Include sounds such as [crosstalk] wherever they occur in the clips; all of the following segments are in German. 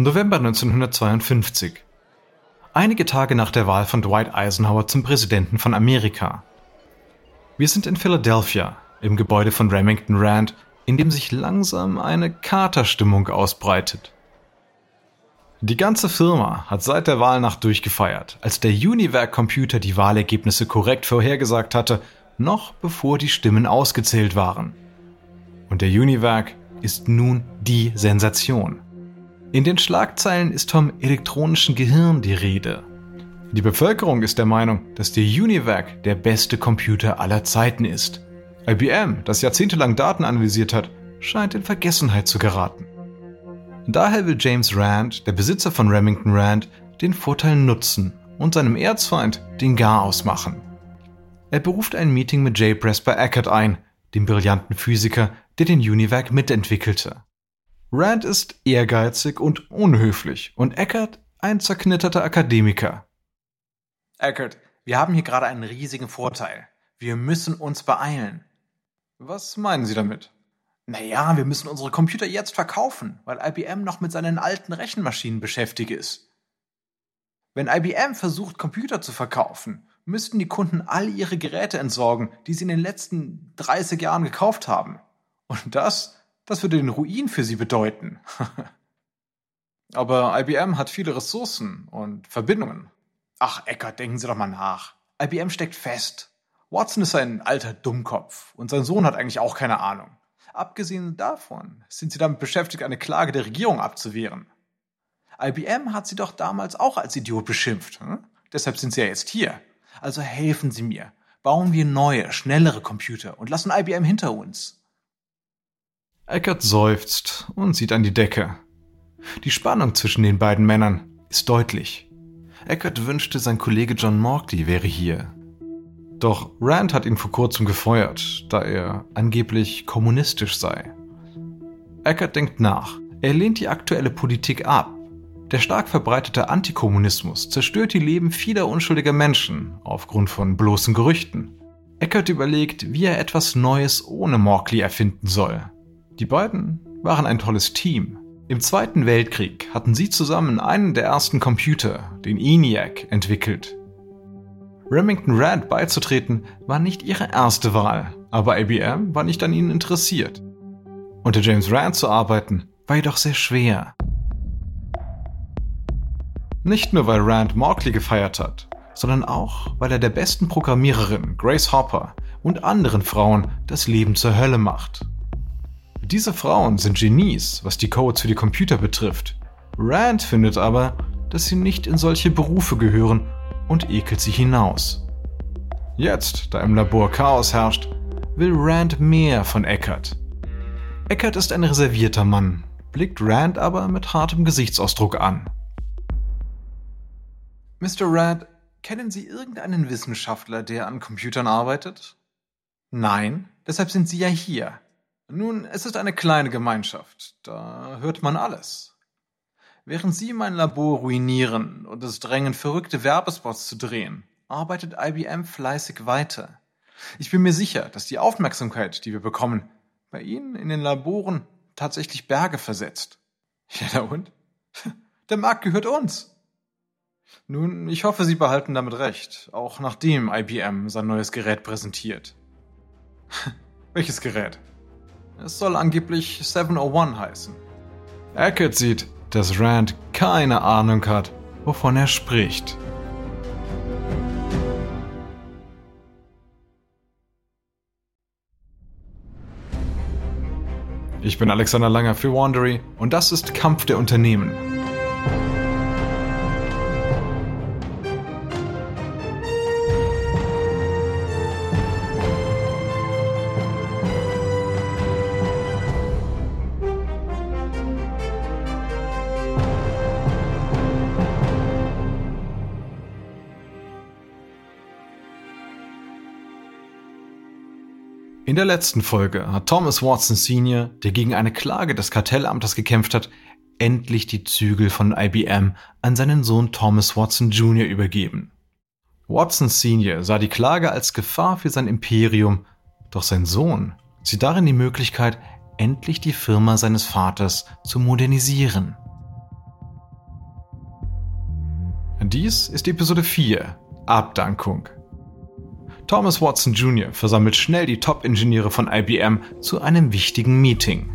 November 1952. Einige Tage nach der Wahl von Dwight Eisenhower zum Präsidenten von Amerika. Wir sind in Philadelphia, im Gebäude von Remington Rand, in dem sich langsam eine Katerstimmung ausbreitet. Die ganze Firma hat seit der Wahlnacht durchgefeiert, als der Univac-Computer die Wahlergebnisse korrekt vorhergesagt hatte, noch bevor die Stimmen ausgezählt waren. Und der Univac ist nun die Sensation. In den Schlagzeilen ist vom elektronischen Gehirn die Rede. Die Bevölkerung ist der Meinung, dass der Univac der beste Computer aller Zeiten ist. IBM, das jahrzehntelang Daten analysiert hat, scheint in Vergessenheit zu geraten. Daher will James Rand, der Besitzer von Remington Rand, den Vorteil nutzen und seinem Erzfeind den Garaus machen. Er beruft ein Meeting mit J. Presper Eckert ein, dem brillanten Physiker, der den Univac mitentwickelte. Rand ist ehrgeizig und unhöflich und Eckert ein zerknitterter Akademiker. Eckert, wir haben hier gerade einen riesigen Vorteil. Wir müssen uns beeilen. Was meinen Sie damit? Naja, wir müssen unsere Computer jetzt verkaufen, weil IBM noch mit seinen alten Rechenmaschinen beschäftigt ist. Wenn IBM versucht, Computer zu verkaufen, müssten die Kunden all ihre Geräte entsorgen, die sie in den letzten 30 Jahren gekauft haben. Und das das würde den Ruin für sie bedeuten. [laughs] Aber IBM hat viele Ressourcen und Verbindungen. Ach, Eckert, denken Sie doch mal nach. IBM steckt fest. Watson ist ein alter Dummkopf und sein Sohn hat eigentlich auch keine Ahnung. Abgesehen davon sind sie damit beschäftigt, eine Klage der Regierung abzuwehren. IBM hat sie doch damals auch als Idiot beschimpft. Hm? Deshalb sind sie ja jetzt hier. Also helfen Sie mir. Bauen wir neue, schnellere Computer und lassen IBM hinter uns. Eckert seufzt und sieht an die Decke. Die Spannung zwischen den beiden Männern ist deutlich. Eckert wünschte, sein Kollege John Morkley wäre hier. Doch Rand hat ihn vor kurzem gefeuert, da er angeblich kommunistisch sei. Eckert denkt nach. Er lehnt die aktuelle Politik ab. Der stark verbreitete Antikommunismus zerstört die Leben vieler unschuldiger Menschen aufgrund von bloßen Gerüchten. Eckert überlegt, wie er etwas Neues ohne Morkley erfinden soll. Die beiden waren ein tolles Team. Im Zweiten Weltkrieg hatten sie zusammen einen der ersten Computer, den ENIAC, entwickelt. Remington Rand beizutreten war nicht ihre erste Wahl, aber IBM war nicht an ihnen interessiert. Unter James Rand zu arbeiten war jedoch sehr schwer. Nicht nur weil Rand Morkley gefeiert hat, sondern auch weil er der besten Programmiererin Grace Hopper und anderen Frauen das Leben zur Hölle macht. Diese Frauen sind Genies, was die Codes für die Computer betrifft. Rand findet aber, dass sie nicht in solche Berufe gehören und ekelt sie hinaus. Jetzt, da im Labor Chaos herrscht, will Rand mehr von Eckert. Eckert ist ein reservierter Mann, blickt Rand aber mit hartem Gesichtsausdruck an. Mr. Rand, kennen Sie irgendeinen Wissenschaftler, der an Computern arbeitet? Nein, deshalb sind Sie ja hier. Nun, es ist eine kleine Gemeinschaft, da hört man alles. Während Sie mein Labor ruinieren und es drängen, verrückte Werbespots zu drehen, arbeitet IBM fleißig weiter. Ich bin mir sicher, dass die Aufmerksamkeit, die wir bekommen, bei Ihnen in den Laboren tatsächlich Berge versetzt. Ja, und? [laughs] Der Markt gehört uns. Nun, ich hoffe, Sie behalten damit recht, auch nachdem IBM sein neues Gerät präsentiert. [laughs] Welches Gerät? Es soll angeblich 701 heißen. Eckert sieht, dass Rand keine Ahnung hat, wovon er spricht. Ich bin Alexander Langer für Wandery und das ist Kampf der Unternehmen. Letzten Folge hat Thomas Watson Sr., der gegen eine Klage des Kartellamtes gekämpft hat, endlich die Zügel von IBM an seinen Sohn Thomas Watson Jr. übergeben. Watson Sr. sah die Klage als Gefahr für sein Imperium, doch sein Sohn sieht darin die Möglichkeit, endlich die Firma seines Vaters zu modernisieren. Dies ist Episode 4, Abdankung. Thomas Watson Jr. versammelt schnell die Top-Ingenieure von IBM zu einem wichtigen Meeting.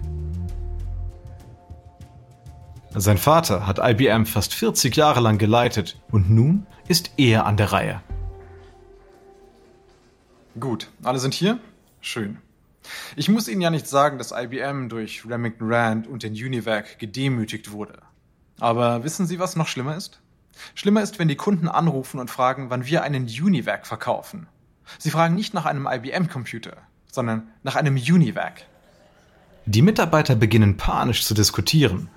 Sein Vater hat IBM fast 40 Jahre lang geleitet und nun ist er an der Reihe. Gut, alle sind hier? Schön. Ich muss Ihnen ja nicht sagen, dass IBM durch Remington Rand und den Univac gedemütigt wurde. Aber wissen Sie, was noch schlimmer ist? Schlimmer ist, wenn die Kunden anrufen und fragen, wann wir einen Univac verkaufen. Sie fragen nicht nach einem IBM-Computer, sondern nach einem Univac. Die Mitarbeiter beginnen panisch zu diskutieren.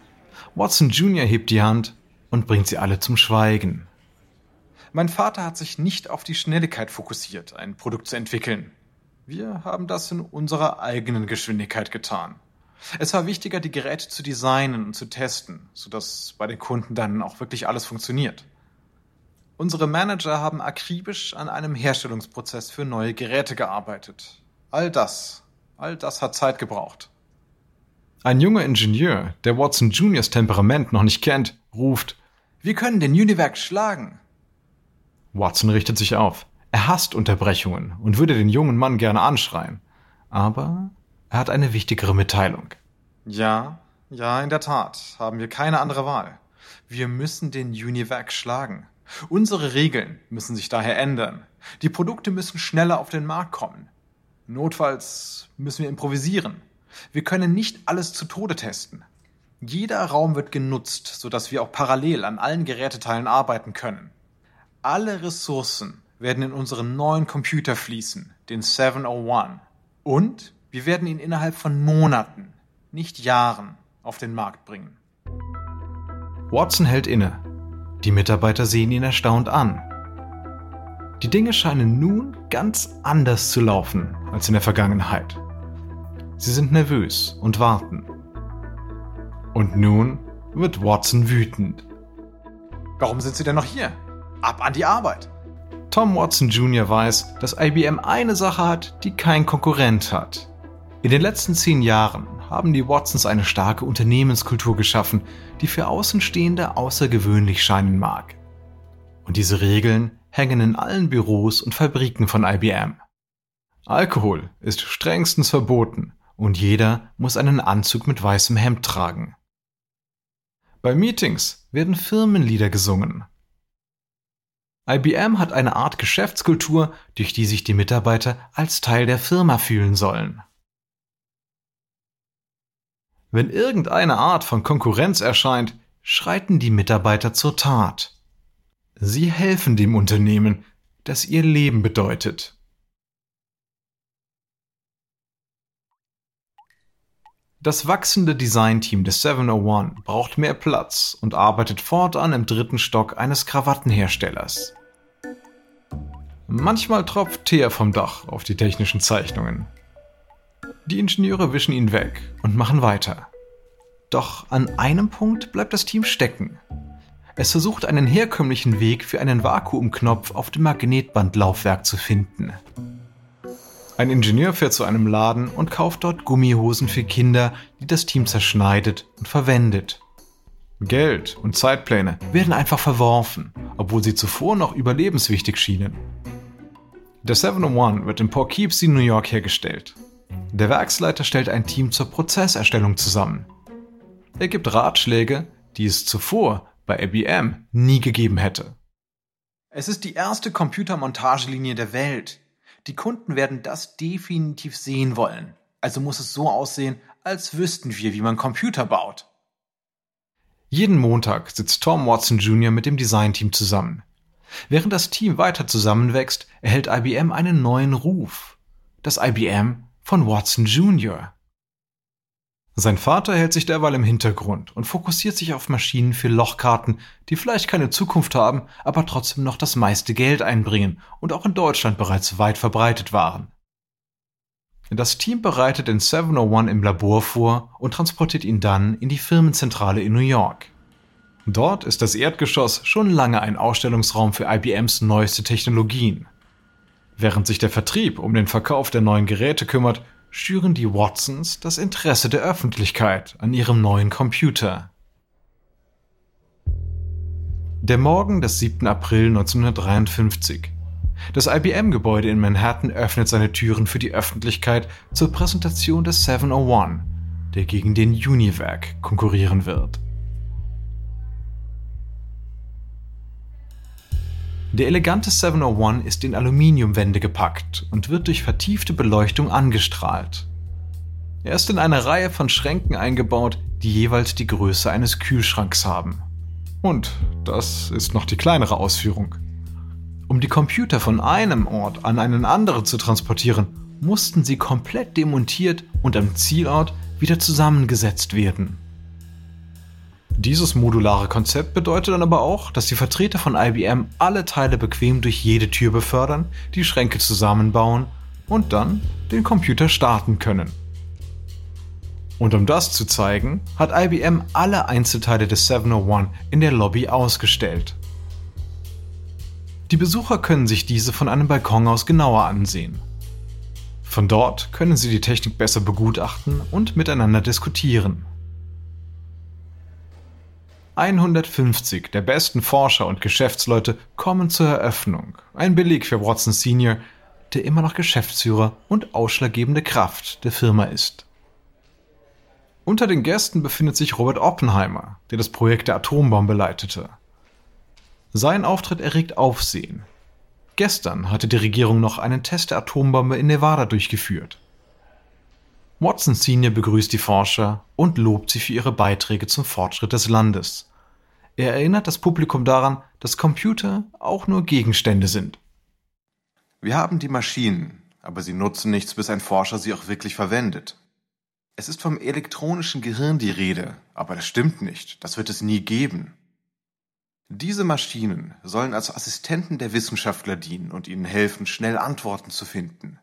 Watson Jr. hebt die Hand und bringt sie alle zum Schweigen. Mein Vater hat sich nicht auf die Schnelligkeit fokussiert, ein Produkt zu entwickeln. Wir haben das in unserer eigenen Geschwindigkeit getan. Es war wichtiger, die Geräte zu designen und zu testen, sodass bei den Kunden dann auch wirklich alles funktioniert. Unsere Manager haben akribisch an einem Herstellungsprozess für neue Geräte gearbeitet. All das, all das hat Zeit gebraucht. Ein junger Ingenieur, der Watson Juniors Temperament noch nicht kennt, ruft, wir können den Univac schlagen. Watson richtet sich auf. Er hasst Unterbrechungen und würde den jungen Mann gerne anschreien. Aber er hat eine wichtigere Mitteilung. Ja, ja, in der Tat, haben wir keine andere Wahl. Wir müssen den Univac schlagen. Unsere Regeln müssen sich daher ändern. Die Produkte müssen schneller auf den Markt kommen. Notfalls müssen wir improvisieren. Wir können nicht alles zu Tode testen. Jeder Raum wird genutzt, sodass wir auch parallel an allen Geräteteilen arbeiten können. Alle Ressourcen werden in unseren neuen Computer fließen, den 701. Und wir werden ihn innerhalb von Monaten, nicht Jahren, auf den Markt bringen. Watson hält inne. Die Mitarbeiter sehen ihn erstaunt an. Die Dinge scheinen nun ganz anders zu laufen als in der Vergangenheit. Sie sind nervös und warten. Und nun wird Watson wütend. Warum sind Sie denn noch hier? Ab an die Arbeit! Tom Watson Jr. weiß, dass IBM eine Sache hat, die kein Konkurrent hat. In den letzten zehn Jahren haben die Watsons eine starke Unternehmenskultur geschaffen, die für Außenstehende außergewöhnlich scheinen mag. Und diese Regeln hängen in allen Büros und Fabriken von IBM. Alkohol ist strengstens verboten und jeder muss einen Anzug mit weißem Hemd tragen. Bei Meetings werden Firmenlieder gesungen. IBM hat eine Art Geschäftskultur, durch die sich die Mitarbeiter als Teil der Firma fühlen sollen. Wenn irgendeine Art von Konkurrenz erscheint, schreiten die Mitarbeiter zur Tat. Sie helfen dem Unternehmen, das ihr Leben bedeutet. Das wachsende Designteam des 701 braucht mehr Platz und arbeitet fortan im dritten Stock eines Krawattenherstellers. Manchmal tropft Teer vom Dach auf die technischen Zeichnungen. Die Ingenieure wischen ihn weg und machen weiter. Doch an einem Punkt bleibt das Team stecken. Es versucht einen herkömmlichen Weg für einen Vakuumknopf auf dem Magnetbandlaufwerk zu finden. Ein Ingenieur fährt zu einem Laden und kauft dort Gummihosen für Kinder, die das Team zerschneidet und verwendet. Geld und Zeitpläne werden einfach verworfen, obwohl sie zuvor noch überlebenswichtig schienen. Der 701 wird in Poughkeepsie, New York hergestellt. Der Werksleiter stellt ein Team zur Prozesserstellung zusammen. Er gibt Ratschläge, die es zuvor bei IBM nie gegeben hätte. Es ist die erste Computermontagelinie der Welt. Die Kunden werden das definitiv sehen wollen. Also muss es so aussehen, als wüssten wir, wie man Computer baut. Jeden Montag sitzt Tom Watson Jr. mit dem Designteam zusammen. Während das Team weiter zusammenwächst, erhält IBM einen neuen Ruf. Das IBM von Watson Jr. Sein Vater hält sich derweil im Hintergrund und fokussiert sich auf Maschinen für Lochkarten, die vielleicht keine Zukunft haben, aber trotzdem noch das meiste Geld einbringen und auch in Deutschland bereits weit verbreitet waren. Das Team bereitet den 701 im Labor vor und transportiert ihn dann in die Firmenzentrale in New York. Dort ist das Erdgeschoss schon lange ein Ausstellungsraum für IBMs neueste Technologien. Während sich der Vertrieb um den Verkauf der neuen Geräte kümmert, schüren die Watsons das Interesse der Öffentlichkeit an ihrem neuen Computer. Der Morgen des 7. April 1953. Das IBM-Gebäude in Manhattan öffnet seine Türen für die Öffentlichkeit zur Präsentation des 701, der gegen den Univac konkurrieren wird. Der elegante 701 ist in Aluminiumwände gepackt und wird durch vertiefte Beleuchtung angestrahlt. Er ist in eine Reihe von Schränken eingebaut, die jeweils die Größe eines Kühlschranks haben. Und das ist noch die kleinere Ausführung. Um die Computer von einem Ort an einen anderen zu transportieren, mussten sie komplett demontiert und am Zielort wieder zusammengesetzt werden. Dieses modulare Konzept bedeutet dann aber auch, dass die Vertreter von IBM alle Teile bequem durch jede Tür befördern, die Schränke zusammenbauen und dann den Computer starten können. Und um das zu zeigen, hat IBM alle Einzelteile des 701 in der Lobby ausgestellt. Die Besucher können sich diese von einem Balkon aus genauer ansehen. Von dort können sie die Technik besser begutachten und miteinander diskutieren. 150 der besten Forscher und Geschäftsleute kommen zur Eröffnung. Ein Beleg für Watson Senior, der immer noch Geschäftsführer und ausschlaggebende Kraft der Firma ist. Unter den Gästen befindet sich Robert Oppenheimer, der das Projekt der Atombombe leitete. Sein Auftritt erregt Aufsehen. Gestern hatte die Regierung noch einen Test der Atombombe in Nevada durchgeführt. Watson Senior begrüßt die Forscher und lobt sie für ihre Beiträge zum Fortschritt des Landes. Er erinnert das Publikum daran, dass Computer auch nur Gegenstände sind. Wir haben die Maschinen, aber sie nutzen nichts, bis ein Forscher sie auch wirklich verwendet. Es ist vom elektronischen Gehirn die Rede, aber das stimmt nicht, das wird es nie geben. Diese Maschinen sollen als Assistenten der Wissenschaftler dienen und ihnen helfen, schnell Antworten zu finden.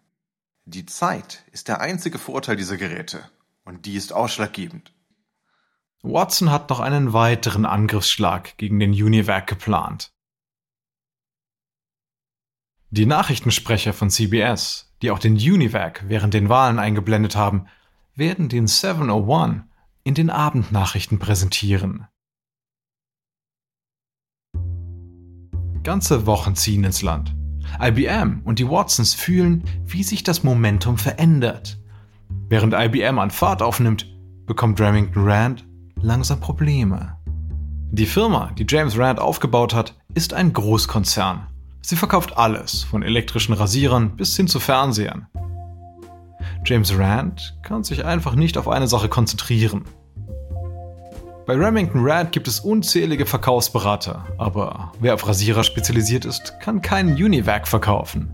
Die Zeit ist der einzige Vorteil dieser Geräte, und die ist ausschlaggebend. Watson hat noch einen weiteren Angriffsschlag gegen den Univac geplant. Die Nachrichtensprecher von CBS, die auch den Univac während den Wahlen eingeblendet haben, werden den 701 in den Abendnachrichten präsentieren. Ganze Wochen ziehen ins Land. IBM und die Watsons fühlen, wie sich das Momentum verändert. Während IBM an Fahrt aufnimmt, bekommt Remington Rand langsam Probleme. Die Firma, die James Rand aufgebaut hat, ist ein Großkonzern. Sie verkauft alles, von elektrischen Rasierern bis hin zu Fernsehern. James Rand kann sich einfach nicht auf eine Sache konzentrieren. Bei Remington Rand gibt es unzählige Verkaufsberater, aber wer auf Rasierer spezialisiert ist, kann keinen Univac verkaufen.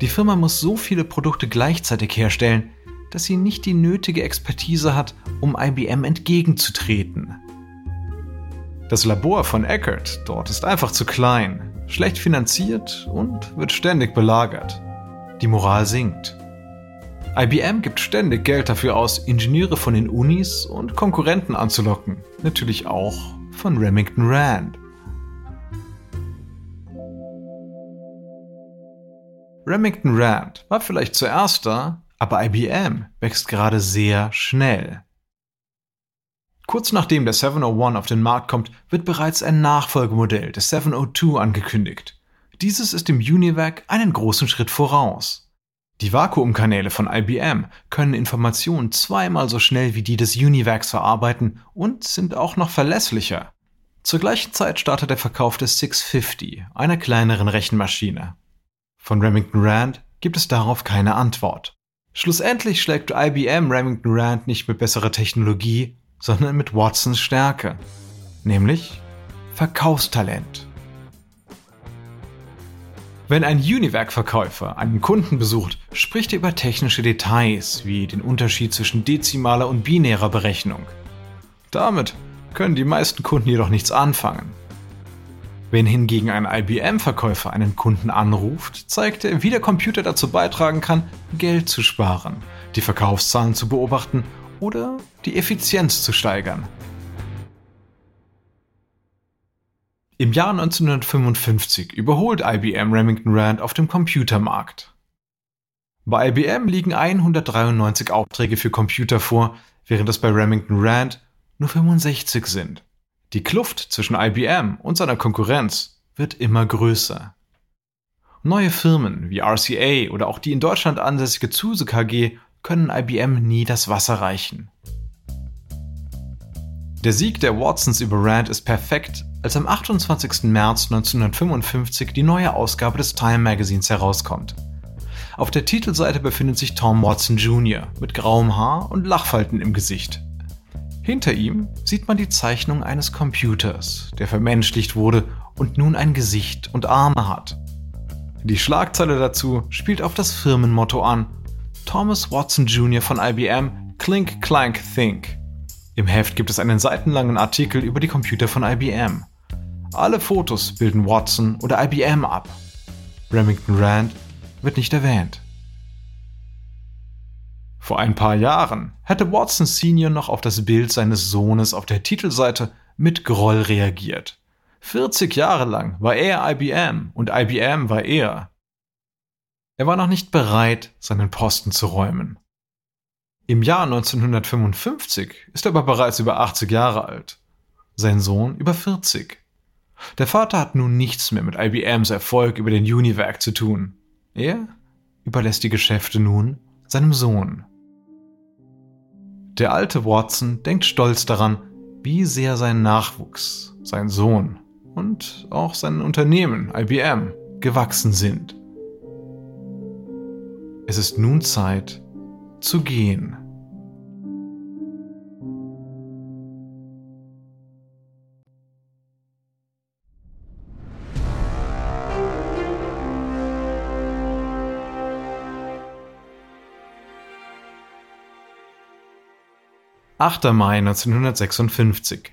Die Firma muss so viele Produkte gleichzeitig herstellen, dass sie nicht die nötige Expertise hat, um IBM entgegenzutreten. Das Labor von Eckert dort ist einfach zu klein, schlecht finanziert und wird ständig belagert. Die Moral sinkt. IBM gibt ständig Geld dafür aus, Ingenieure von den Unis und Konkurrenten anzulocken. Natürlich auch von Remington Rand. Remington Rand war vielleicht zuerst da, aber IBM wächst gerade sehr schnell. Kurz nachdem der 701 auf den Markt kommt, wird bereits ein Nachfolgemodell des 702 angekündigt. Dieses ist dem Univac einen großen Schritt voraus. Die Vakuumkanäle von IBM können Informationen zweimal so schnell wie die des Univacs verarbeiten und sind auch noch verlässlicher. Zur gleichen Zeit startet der Verkauf des 650, einer kleineren Rechenmaschine. Von Remington Rand gibt es darauf keine Antwort. Schlussendlich schlägt IBM Remington Rand nicht mit besserer Technologie, sondern mit Watsons Stärke, nämlich Verkaufstalent. Wenn ein Univac-Verkäufer einen Kunden besucht, spricht er über technische Details wie den Unterschied zwischen dezimaler und binärer Berechnung. Damit können die meisten Kunden jedoch nichts anfangen. Wenn hingegen ein IBM-Verkäufer einen Kunden anruft, zeigt er, wie der Computer dazu beitragen kann, Geld zu sparen, die Verkaufszahlen zu beobachten oder die Effizienz zu steigern. Im Jahr 1955 überholt IBM Remington Rand auf dem Computermarkt. Bei IBM liegen 193 Aufträge für Computer vor, während es bei Remington Rand nur 65 sind. Die Kluft zwischen IBM und seiner Konkurrenz wird immer größer. Neue Firmen wie RCA oder auch die in Deutschland ansässige Zuse KG können IBM nie das Wasser reichen. Der Sieg der Watsons über Rand ist perfekt, als am 28. März 1955 die neue Ausgabe des Time Magazins herauskommt. Auf der Titelseite befindet sich Tom Watson Jr. mit grauem Haar und Lachfalten im Gesicht. Hinter ihm sieht man die Zeichnung eines Computers, der vermenschlicht wurde und nun ein Gesicht und Arme hat. Die Schlagzeile dazu spielt auf das Firmenmotto an: Thomas Watson Jr. von IBM, Clink Clank Think. Im Heft gibt es einen seitenlangen Artikel über die Computer von IBM. Alle Fotos bilden Watson oder IBM ab. Remington Rand wird nicht erwähnt. Vor ein paar Jahren hätte Watson Senior noch auf das Bild seines Sohnes auf der Titelseite mit Groll reagiert. 40 Jahre lang war er IBM und IBM war er. Er war noch nicht bereit, seinen Posten zu räumen. Im Jahr 1955 ist er aber bereits über 80 Jahre alt. Sein Sohn über 40. Der Vater hat nun nichts mehr mit IBMs Erfolg über den Univac zu tun. Er überlässt die Geschäfte nun seinem Sohn. Der alte Watson denkt stolz daran, wie sehr sein Nachwuchs, sein Sohn und auch sein Unternehmen IBM gewachsen sind. Es ist nun Zeit, zu gehen. Achter Mai 1956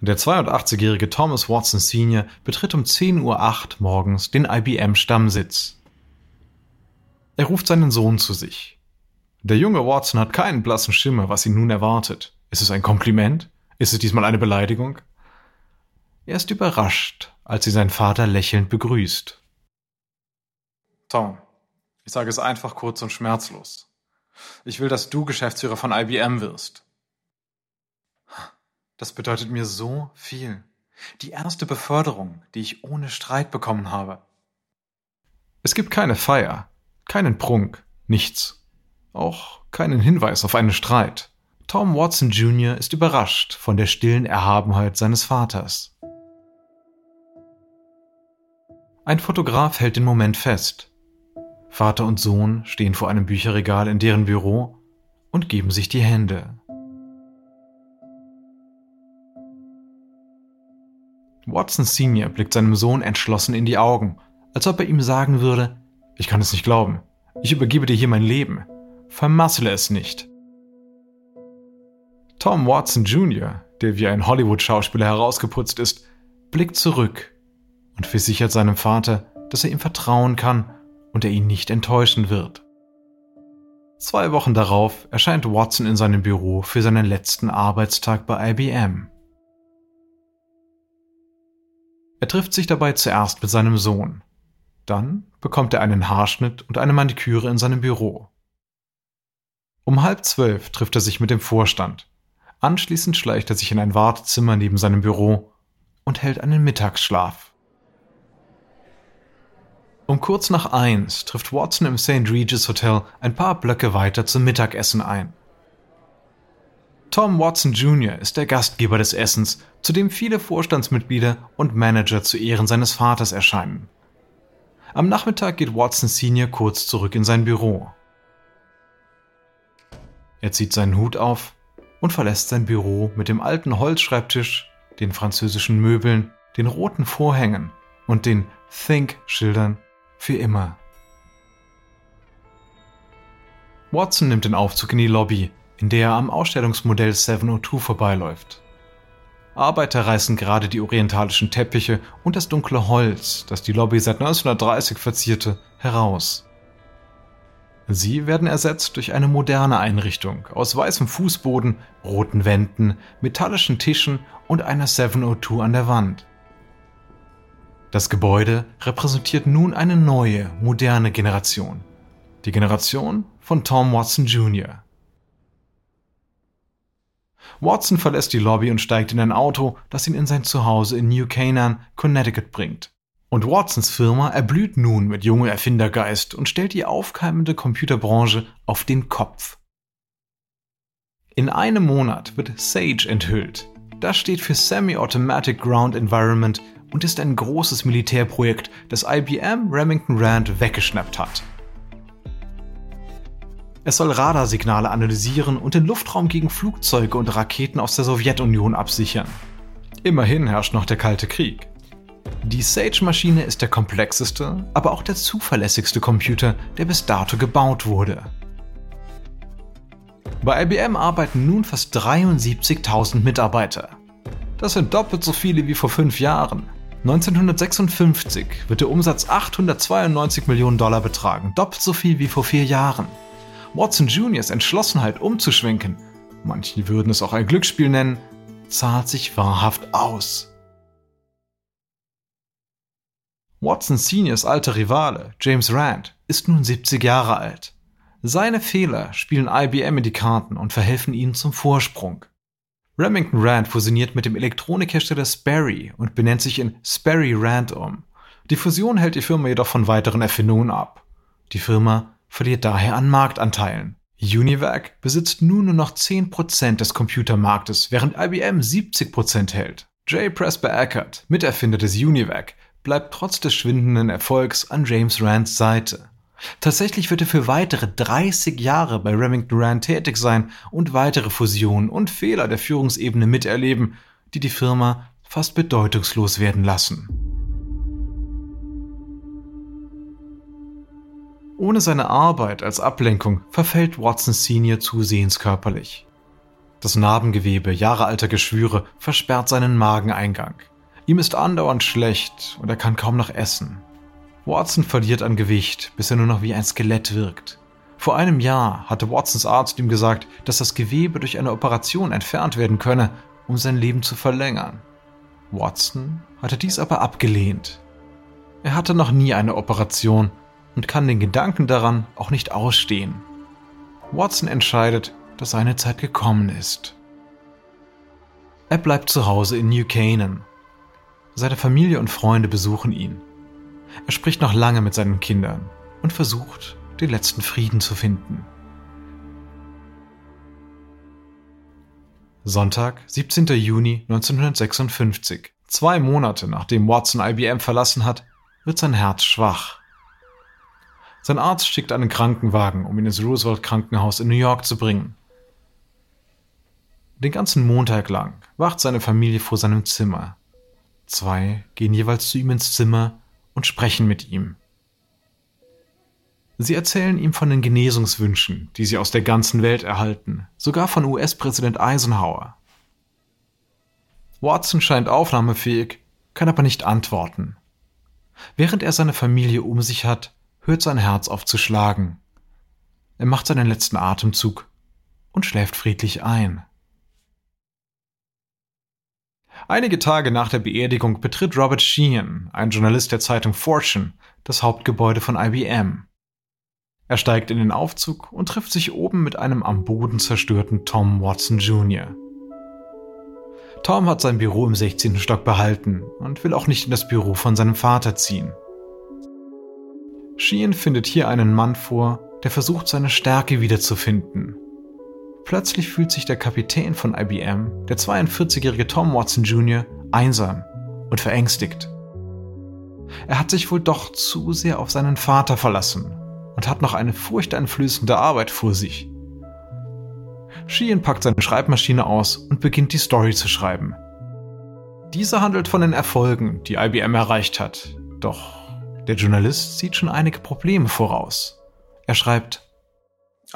der 82-jährige Thomas Watson Sr. betritt um 10.08 Uhr morgens den IBM-Stammsitz. Er ruft seinen Sohn zu sich. Der junge Watson hat keinen blassen Schimmer, was ihn nun erwartet. Ist es ein Kompliment? Ist es diesmal eine Beleidigung? Er ist überrascht, als sie seinen Vater lächelnd begrüßt. Tom, ich sage es einfach kurz und schmerzlos. Ich will, dass du Geschäftsführer von IBM wirst. Das bedeutet mir so viel. Die erste Beförderung, die ich ohne Streit bekommen habe. Es gibt keine Feier, keinen Prunk, nichts. Auch keinen Hinweis auf einen Streit. Tom Watson Jr. ist überrascht von der stillen Erhabenheit seines Vaters. Ein Fotograf hält den Moment fest. Vater und Sohn stehen vor einem Bücherregal in deren Büro und geben sich die Hände. Watson Sr. blickt seinem Sohn entschlossen in die Augen, als ob er ihm sagen würde, ich kann es nicht glauben, ich übergebe dir hier mein Leben. Vermassele es nicht. Tom Watson Jr., der wie ein Hollywood-Schauspieler herausgeputzt ist, blickt zurück und versichert seinem Vater, dass er ihm vertrauen kann und er ihn nicht enttäuschen wird. Zwei Wochen darauf erscheint Watson in seinem Büro für seinen letzten Arbeitstag bei IBM. Er trifft sich dabei zuerst mit seinem Sohn. Dann bekommt er einen Haarschnitt und eine Maniküre in seinem Büro. Um halb zwölf trifft er sich mit dem Vorstand. Anschließend schleicht er sich in ein Wartezimmer neben seinem Büro und hält einen Mittagsschlaf. Um kurz nach eins trifft Watson im St. Regis Hotel ein paar Blöcke weiter zum Mittagessen ein. Tom Watson Jr. ist der Gastgeber des Essens, zu dem viele Vorstandsmitglieder und Manager zu Ehren seines Vaters erscheinen. Am Nachmittag geht Watson Sr. kurz zurück in sein Büro. Er zieht seinen Hut auf und verlässt sein Büro mit dem alten Holzschreibtisch, den französischen Möbeln, den roten Vorhängen und den Think-Schildern für immer. Watson nimmt den Aufzug in die Lobby, in der er am Ausstellungsmodell 702 vorbeiläuft. Arbeiter reißen gerade die orientalischen Teppiche und das dunkle Holz, das die Lobby seit 1930 verzierte, heraus. Sie werden ersetzt durch eine moderne Einrichtung aus weißem Fußboden, roten Wänden, metallischen Tischen und einer 702 an der Wand. Das Gebäude repräsentiert nun eine neue, moderne Generation. Die Generation von Tom Watson Jr. Watson verlässt die Lobby und steigt in ein Auto, das ihn in sein Zuhause in New Canaan, Connecticut bringt. Und Watsons Firma erblüht nun mit junger Erfindergeist und stellt die aufkeimende Computerbranche auf den Kopf. In einem Monat wird Sage enthüllt. Das steht für Semi-Automatic Ground Environment und ist ein großes Militärprojekt, das IBM Remington Rand weggeschnappt hat. Es soll Radarsignale analysieren und den Luftraum gegen Flugzeuge und Raketen aus der Sowjetunion absichern. Immerhin herrscht noch der Kalte Krieg. Die Sage-Maschine ist der komplexeste, aber auch der zuverlässigste Computer, der bis dato gebaut wurde. Bei IBM arbeiten nun fast 73.000 Mitarbeiter. Das sind doppelt so viele wie vor fünf Jahren. 1956 wird der Umsatz 892 Millionen Dollar betragen, doppelt so viel wie vor vier Jahren. Watson Juniors Entschlossenheit umzuschwenken, manche würden es auch ein Glücksspiel nennen, zahlt sich wahrhaft aus. Watson Seniors alter Rivale, James Rand, ist nun 70 Jahre alt. Seine Fehler spielen IBM in die Karten und verhelfen ihnen zum Vorsprung. Remington Rand fusioniert mit dem Elektronikhersteller Sperry und benennt sich in Sperry Rand um. Die Fusion hält die Firma jedoch von weiteren Erfindungen ab. Die Firma verliert daher an Marktanteilen. Univac besitzt nun nur noch 10% des Computermarktes, während IBM 70% hält. J. Presper Eckert, Miterfinder des Univac, bleibt trotz des schwindenden Erfolgs an James Rands Seite. Tatsächlich wird er für weitere 30 Jahre bei Remington Rand tätig sein und weitere Fusionen und Fehler der Führungsebene miterleben, die die Firma fast bedeutungslos werden lassen. Ohne seine Arbeit als Ablenkung verfällt Watson Senior zusehends körperlich. Das Narbengewebe jahralter Geschwüre versperrt seinen Mageneingang. Ihm ist andauernd schlecht und er kann kaum noch essen. Watson verliert an Gewicht, bis er nur noch wie ein Skelett wirkt. Vor einem Jahr hatte Watsons Arzt ihm gesagt, dass das Gewebe durch eine Operation entfernt werden könne, um sein Leben zu verlängern. Watson hatte dies aber abgelehnt. Er hatte noch nie eine Operation und kann den Gedanken daran auch nicht ausstehen. Watson entscheidet, dass seine Zeit gekommen ist. Er bleibt zu Hause in New Canaan. Seine Familie und Freunde besuchen ihn. Er spricht noch lange mit seinen Kindern und versucht, den letzten Frieden zu finden. Sonntag, 17. Juni 1956. Zwei Monate nachdem Watson IBM verlassen hat, wird sein Herz schwach. Sein Arzt schickt einen Krankenwagen, um ihn ins Roosevelt Krankenhaus in New York zu bringen. Den ganzen Montag lang wacht seine Familie vor seinem Zimmer. Zwei gehen jeweils zu ihm ins Zimmer und sprechen mit ihm. Sie erzählen ihm von den Genesungswünschen, die sie aus der ganzen Welt erhalten, sogar von US-Präsident Eisenhower. Watson scheint aufnahmefähig, kann aber nicht antworten. Während er seine Familie um sich hat, hört sein Herz auf zu schlagen. Er macht seinen letzten Atemzug und schläft friedlich ein. Einige Tage nach der Beerdigung betritt Robert Sheehan, ein Journalist der Zeitung Fortune, das Hauptgebäude von IBM. Er steigt in den Aufzug und trifft sich oben mit einem am Boden zerstörten Tom Watson Jr. Tom hat sein Büro im 16. Stock behalten und will auch nicht in das Büro von seinem Vater ziehen. Sheehan findet hier einen Mann vor, der versucht, seine Stärke wiederzufinden. Plötzlich fühlt sich der Kapitän von IBM, der 42-jährige Tom Watson Jr., einsam und verängstigt. Er hat sich wohl doch zu sehr auf seinen Vater verlassen und hat noch eine furchteinflößende Arbeit vor sich. Sheehan packt seine Schreibmaschine aus und beginnt die Story zu schreiben. Diese handelt von den Erfolgen, die IBM erreicht hat. Doch der Journalist sieht schon einige Probleme voraus. Er schreibt,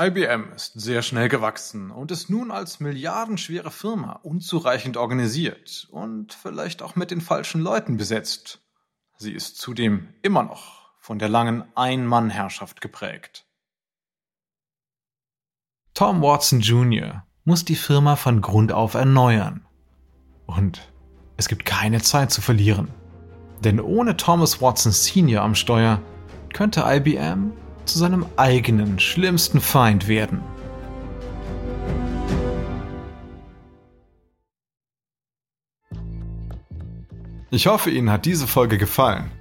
IBM ist sehr schnell gewachsen und ist nun als milliardenschwere Firma unzureichend organisiert und vielleicht auch mit den falschen Leuten besetzt. Sie ist zudem immer noch von der langen Ein-Mann-Herrschaft geprägt. Tom Watson Jr. muss die Firma von Grund auf erneuern. Und es gibt keine Zeit zu verlieren. Denn ohne Thomas Watson Sr. am Steuer könnte IBM zu seinem eigenen schlimmsten Feind werden. Ich hoffe, Ihnen hat diese Folge gefallen.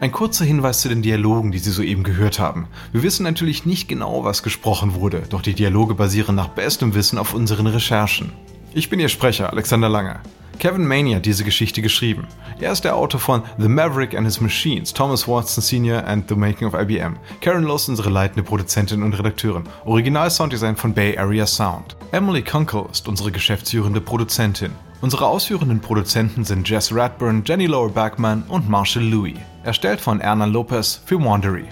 Ein kurzer Hinweis zu den Dialogen, die Sie soeben gehört haben. Wir wissen natürlich nicht genau, was gesprochen wurde, doch die Dialoge basieren nach bestem Wissen auf unseren Recherchen. Ich bin Ihr Sprecher, Alexander Lange. Kevin Maney hat diese Geschichte geschrieben. Er ist der Autor von The Maverick and His Machines, Thomas Watson Sr. and The Making of IBM. Karen Loss unsere leitende Produzentin und Redakteurin. Original Sounddesign von Bay Area Sound. Emily Kunkel ist unsere geschäftsführende Produzentin. Unsere ausführenden Produzenten sind Jess Radburn, Jenny Lower Backman und Marshall Louis. Erstellt von Erna Lopez für Wandery.